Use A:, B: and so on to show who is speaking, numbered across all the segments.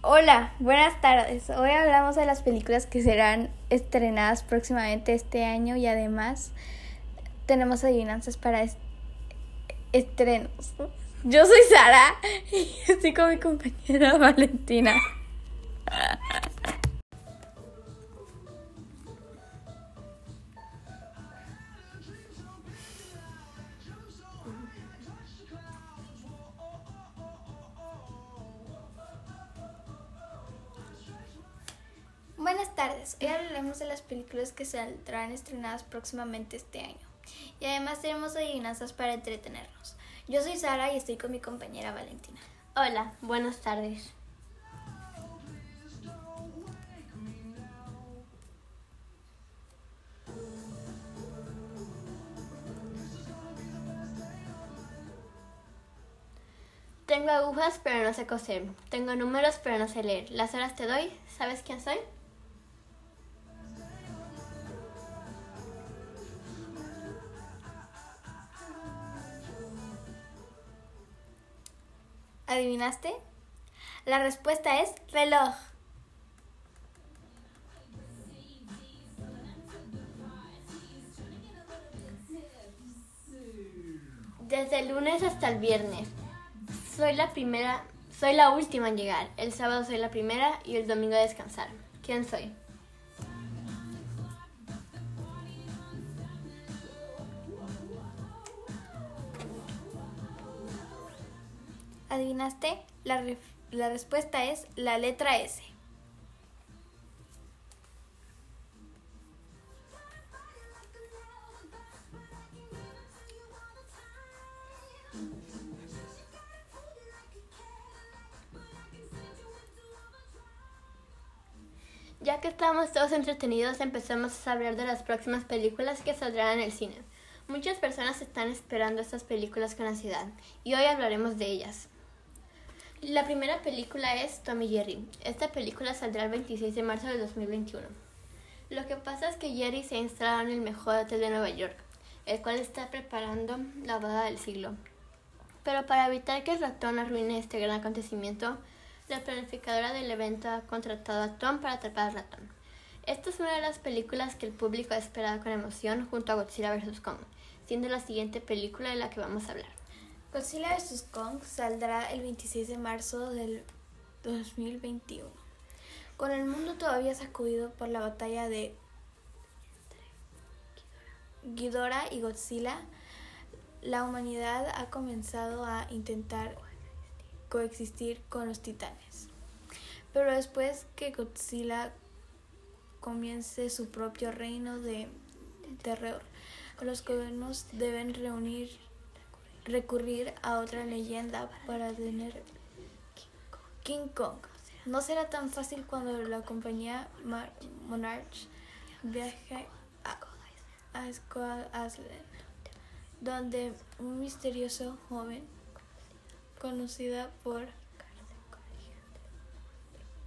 A: Hola, buenas tardes. Hoy hablamos de las películas que serán estrenadas próximamente este año y además tenemos adivinanzas para estrenos. Yo soy Sara y estoy con mi compañera Valentina. Tardes, hoy hablaremos de las películas que saldrán estrenadas próximamente este año. Y además tenemos adivinanzas para entretenernos. Yo soy Sara y estoy con mi compañera Valentina.
B: Hola, buenas tardes. Tengo agujas pero no sé coser. Tengo números pero no sé leer. Las horas te doy. ¿Sabes quién soy?
A: ¿Adivinaste? La respuesta es reloj.
B: Desde el lunes hasta el viernes. Soy la primera, soy la última en llegar. El sábado soy la primera y el domingo a descansar. ¿Quién soy?
A: ¿Adivinaste? La, la respuesta es la letra S.
B: Ya que estamos todos entretenidos, empezamos a hablar de las próximas películas que saldrán en el cine. Muchas personas están esperando estas películas con ansiedad y hoy hablaremos de ellas. La primera película es Tommy Jerry. Esta película saldrá el 26 de marzo de 2021. Lo que pasa es que Jerry se ha instalado en el mejor hotel de Nueva York, el cual está preparando la boda del siglo. Pero para evitar que el ratón arruine este gran acontecimiento, la planificadora del evento ha contratado a Tom para atrapar al ratón. Esta es una de las películas que el público ha esperado con emoción junto a Godzilla vs. Kong, siendo la siguiente película de la que vamos a hablar.
A: Godzilla vs. Kong saldrá el 26 de marzo del 2021. Con el mundo todavía sacudido por la batalla de Ghidorah y Godzilla, la humanidad ha comenzado a intentar coexistir con los titanes. Pero después que Godzilla comience su propio reino de terror, los gobiernos deben reunir, recurrir a otra leyenda para tener King Kong. No será tan fácil cuando la compañía Monarch viaje a, a Island, donde un misterioso joven conocida por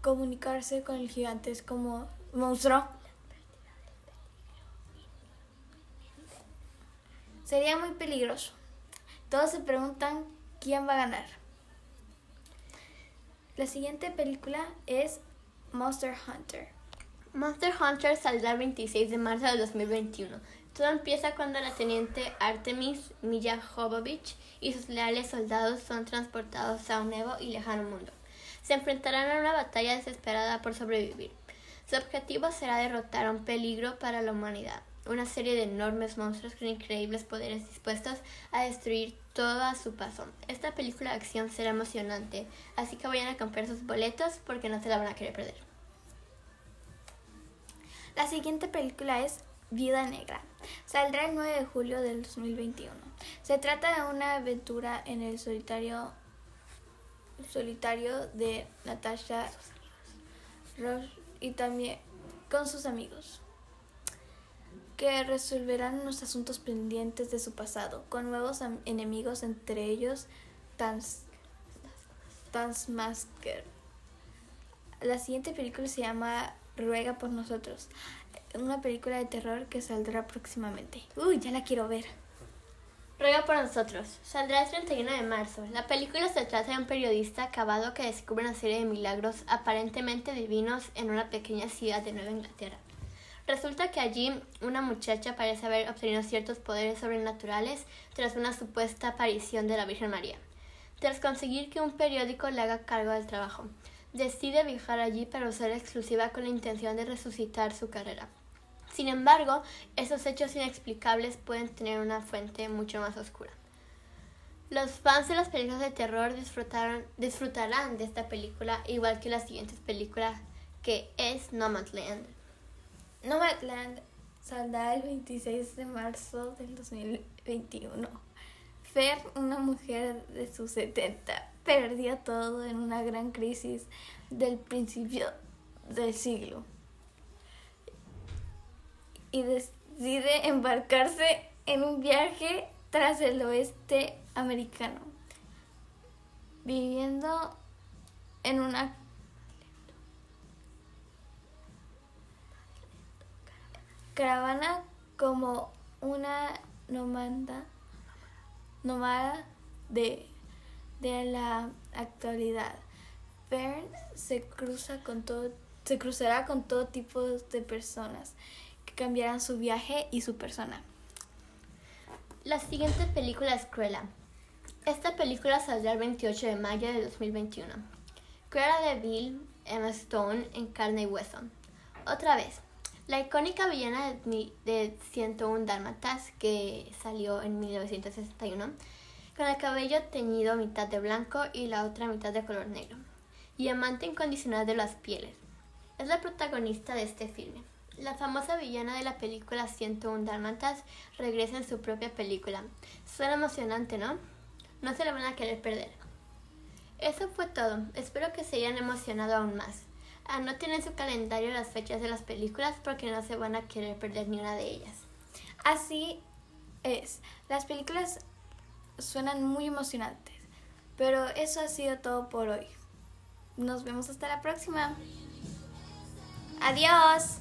A: comunicarse con el gigante es como monstruo. Sería muy peligroso. Todos se preguntan quién va a ganar. La siguiente película es Monster Hunter.
B: Monster Hunter saldrá el 26 de marzo de 2021. Todo empieza cuando la teniente Artemis Milla Jovovich y sus leales soldados son transportados a un nuevo y lejano mundo. Se enfrentarán a una batalla desesperada por sobrevivir. Su objetivo será derrotar a un peligro para la humanidad, una serie de enormes monstruos con increíbles poderes dispuestos a destruir todo a su paso. Esta película de acción será emocionante, así que vayan a comprar sus boletos porque no se la van a querer perder.
A: La siguiente película es Vida Negra. Saldrá el 9 de julio del 2021. Se trata de una aventura en el solitario solitario de Natasha Ross y también con sus amigos que resolverán unos asuntos pendientes de su pasado, con nuevos enemigos, entre ellos Tans, Tansmasker. La siguiente película se llama Ruega por nosotros, una película de terror que saldrá próximamente. Uy, ya la quiero ver.
B: Ruega por nosotros. Saldrá el 31 de marzo. La película se trata de un periodista acabado que descubre una serie de milagros aparentemente divinos en una pequeña ciudad de Nueva Inglaterra. Resulta que allí una muchacha parece haber obtenido ciertos poderes sobrenaturales tras una supuesta aparición de la Virgen María. Tras conseguir que un periódico le haga cargo del trabajo, decide viajar allí para usar exclusiva con la intención de resucitar su carrera. Sin embargo, esos hechos inexplicables pueden tener una fuente mucho más oscura. Los fans de las películas de terror disfrutarán de esta película igual que las siguientes películas que es Nomadland.
A: Nomadland saldrá el 26 de marzo del 2021. Fer, una mujer de sus 70, perdió todo en una gran crisis del principio del siglo y decide embarcarse en un viaje tras el oeste americano, viviendo en una caravana como una nómada, nómada de, de la actualidad. Fern se cruza con todo, se cruzará con todo tipo de personas cambiarán su viaje y su persona.
B: La siguiente película es Cruella. Esta película saldrá el 28 de mayo de 2021. Cruella de Bill Emma Stone en carne y hueso. Otra vez, la icónica villana de, de 101 Dálmatas que salió en 1961, con el cabello teñido mitad de blanco y la otra mitad de color negro, y amante incondicional de las pieles. Es la protagonista de este filme. La famosa villana de la película 101 Dálmatas regresa en su propia película. Suena emocionante, ¿no? No se la van a querer perder. Eso fue todo. Espero que se hayan emocionado aún más. Anoten en su calendario las fechas de las películas porque no se van a querer perder ni una de ellas.
A: Así es. Las películas suenan muy emocionantes. Pero eso ha sido todo por hoy. Nos vemos hasta la próxima. Adiós.